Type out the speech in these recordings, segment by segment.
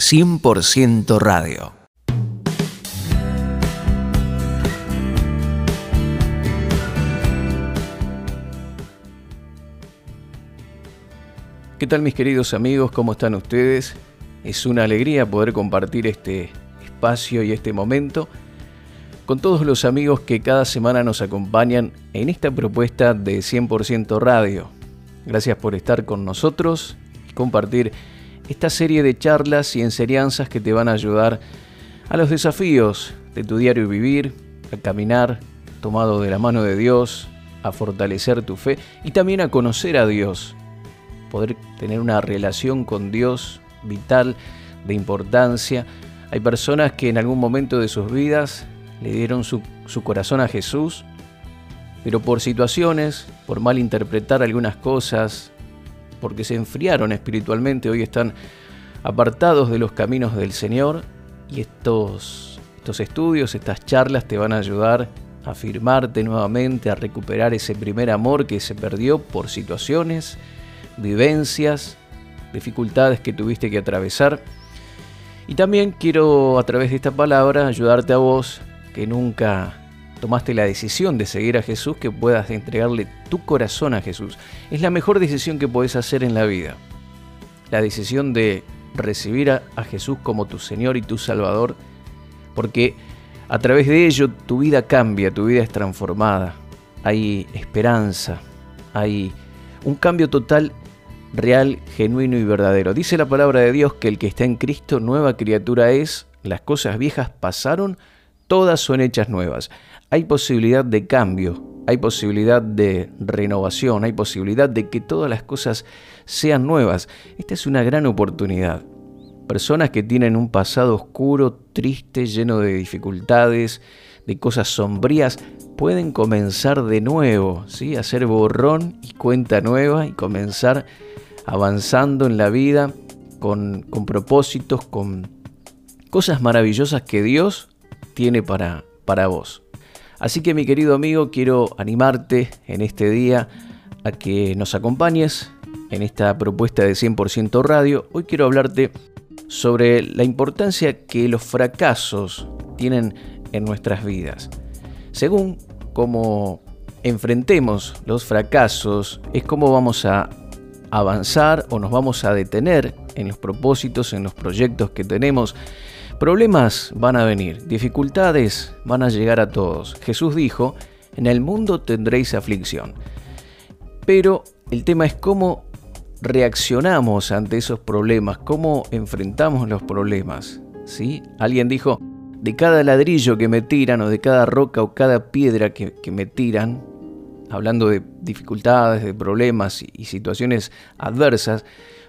100% radio. ¿Qué tal mis queridos amigos? ¿Cómo están ustedes? Es una alegría poder compartir este espacio y este momento con todos los amigos que cada semana nos acompañan en esta propuesta de 100% radio. Gracias por estar con nosotros y compartir esta serie de charlas y enseñanzas que te van a ayudar a los desafíos de tu diario vivir, a caminar tomado de la mano de Dios, a fortalecer tu fe y también a conocer a Dios, poder tener una relación con Dios vital, de importancia. Hay personas que en algún momento de sus vidas le dieron su, corazón a Jesús, pero por situaciones, por mal interpretar algunas cosas, porque se enfriaron espiritualmente, hoy están apartados de los caminos del Señor y estos, estos estudios, estas charlas te van a ayudar a afirmarte nuevamente, a recuperar ese primer amor que se perdió por situaciones, vivencias, dificultades que tuviste que atravesar. Y también quiero a través de esta palabra ayudarte a vos que nunca tomaste la decisión de seguir a Jesús, que puedas entregarle tu corazón a Jesús. Es la mejor decisión que puedes hacer en la vida. La decisión de recibir a, Jesús como tu Señor y tu Salvador, porque a través de ello tu vida cambia, tu vida es transformada. Hay esperanza, hay un cambio total, real, genuino y verdadero. Dice la palabra de Dios que el que está en Cristo, nueva criatura es, las cosas viejas pasaron, todas son hechas nuevas hay posibilidad de cambio, hay posibilidad de renovación, hay posibilidad de que todas las cosas sean nuevas. Esta es una gran oportunidad. Personas que tienen un pasado oscuro, triste, lleno de dificultades, de cosas sombrías, pueden comenzar de nuevo, ¿sí? hacer borrón y cuenta nueva y comenzar avanzando en la vida con, con propósitos, con cosas maravillosas que Dios tiene para, para vos. Así que mi querido amigo, quiero animarte en este día a que nos acompañes en esta propuesta de 100% radio. Hoy quiero hablarte sobre la importancia que los fracasos tienen en nuestras vidas. Según cómo enfrentemos los fracasos, es cómo vamos a avanzar o nos vamos a detener en los propósitos, en los proyectos que tenemos Problemas van a venir, dificultades van a llegar a todos. Jesús dijo, en el mundo tendréis aflicción. Pero el tema es cómo reaccionamos ante esos problemas, cómo enfrentamos los problemas. ¿sí? Alguien dijo, de cada ladrillo que me tiran o de cada roca o cada piedra que, me tiran, hablando de dificultades, de problemas y situaciones adversas,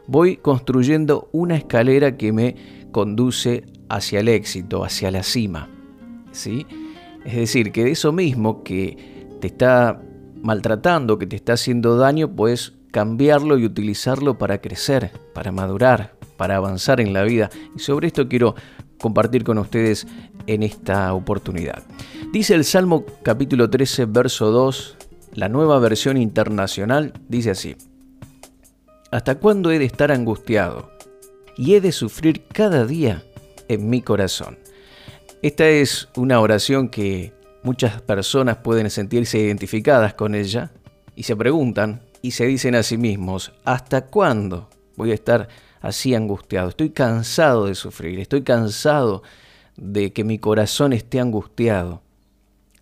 voy construyendo una escalera que me conduce hacia el éxito, hacia la cima. ¿sí? Es decir, que de eso mismo que te está maltratando, que te está haciendo daño, puedes cambiarlo y utilizarlo para crecer, para madurar, para avanzar en la vida. Y sobre esto quiero compartir con ustedes en esta oportunidad. Dice el Salmo capítulo 13, verso 2, la nueva versión internacional, dice así. ¿Hasta cuándo he de estar angustiado? Y he de sufrir cada día en mi corazón. Esta es una oración que muchas personas pueden sentirse identificadas con ella y se preguntan y se dicen a sí mismos, ¿hasta cuándo voy a estar así angustiado? Estoy cansado de sufrir, estoy cansado de que mi corazón esté angustiado.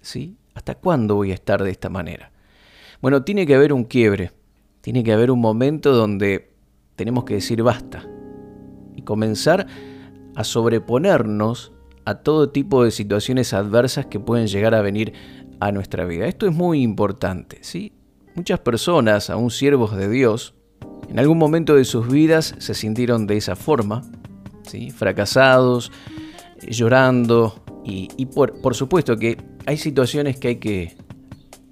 ¿Sí? ¿Hasta cuándo voy a estar de esta manera? Bueno, tiene que haber un quiebre, tiene que haber un momento donde tenemos que decir basta y comenzar sobreponernos a todo tipo de situaciones adversas que pueden llegar a venir a nuestra vida. Esto es muy importante, ¿sí? Muchas personas, aún siervos de Dios, en algún momento de sus vidas se sintieron de esa forma, ¿sí? fracasados, llorando, y, por, por supuesto que hay situaciones que hay que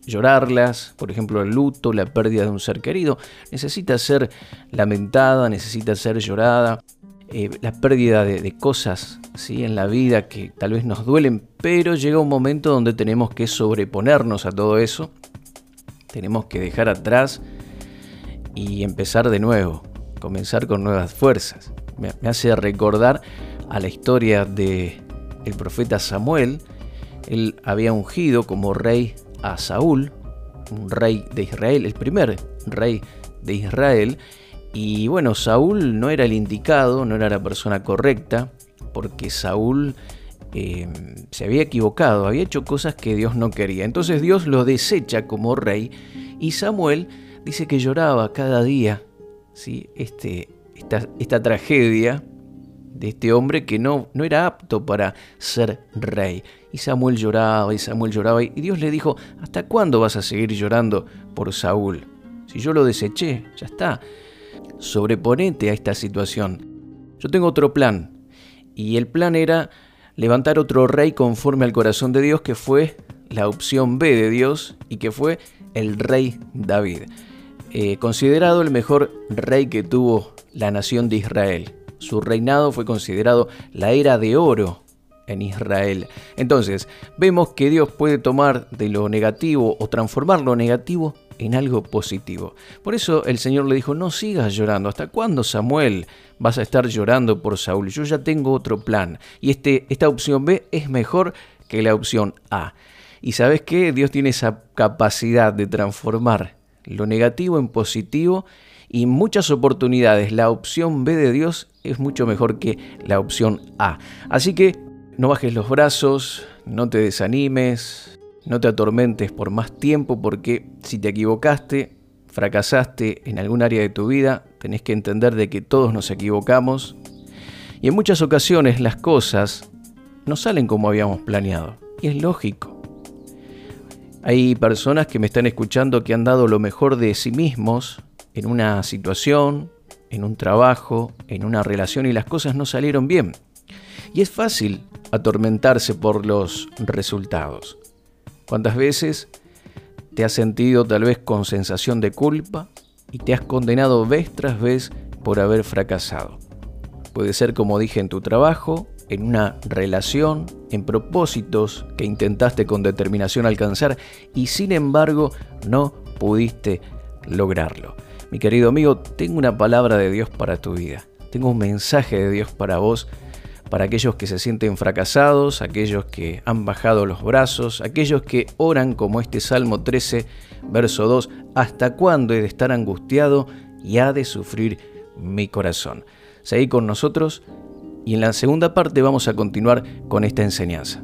llorarlas, por ejemplo el luto, la pérdida de un ser querido, necesita ser lamentada, necesita ser llorada. Eh, la pérdida de, cosas ¿sí? en la vida que tal vez nos duelen, pero llega un momento donde tenemos que sobreponernos a todo eso, tenemos que dejar atrás y empezar de nuevo, comenzar con nuevas fuerzas. me, hace recordar a la historia de el profeta Samuel. Él había ungido como rey a Saúl, un rey de Israel, el primer rey de Israel. Y bueno, Saúl no era el indicado, no era la persona correcta, porque Saúl eh, se había equivocado, había hecho cosas que Dios no quería. Entonces Dios lo desecha como rey y Samuel dice que lloraba cada día ¿sí? este, esta, esta tragedia de este hombre que no, no era apto para ser rey. Y Samuel lloraba y Samuel lloraba y Dios le dijo, ¿hasta cuándo vas a seguir llorando por Saúl? Si yo lo deseché, ya está. Sobreponete a esta situación. Yo tengo otro plan. Y el plan era levantar otro rey conforme al corazón de Dios, que fue la opción B de Dios y que fue el rey David. Eh, considerado el mejor rey que tuvo la nación de Israel. Su reinado fue considerado la era de oro en Israel. Entonces, vemos que Dios puede tomar de lo negativo o transformar lo negativo en algo positivo. Por eso el Señor le dijo, no sigas llorando. ¿Hasta cuándo, Samuel, vas a estar llorando por Saúl? Yo ya tengo otro plan. Y este, esta opción B es mejor que la opción A. Y sabes qué? Dios tiene esa capacidad de transformar lo negativo en positivo y muchas oportunidades la opción B de Dios es mucho mejor que la opción A. Así que no bajes los brazos, no te desanimes, no te atormentes por más tiempo porque si te equivocaste, fracasaste en algún área de tu vida, tenés que entender de que todos nos equivocamos y en muchas ocasiones las cosas no salen como habíamos planeado. Y es lógico. Hay personas que me están escuchando que han dado lo mejor de sí mismos en una situación, en un trabajo, en una relación y las cosas no salieron bien. Y es fácil atormentarse por los resultados. ¿Cuántas veces te has sentido tal vez con sensación de culpa y te has condenado vez tras vez por haber fracasado? Puede ser como dije en tu trabajo, en una relación, en propósitos que intentaste con determinación alcanzar y sin embargo no pudiste lograrlo. Mi querido amigo, tengo una palabra de Dios para tu vida. Tengo un mensaje de Dios para vos para aquellos que se sienten fracasados, aquellos que han bajado los brazos, aquellos que oran como este Salmo 13, verso 2, ¿hasta cuándo he de estar angustiado y ha de sufrir mi corazón? Seguí con nosotros y en la segunda parte vamos a continuar con esta enseñanza.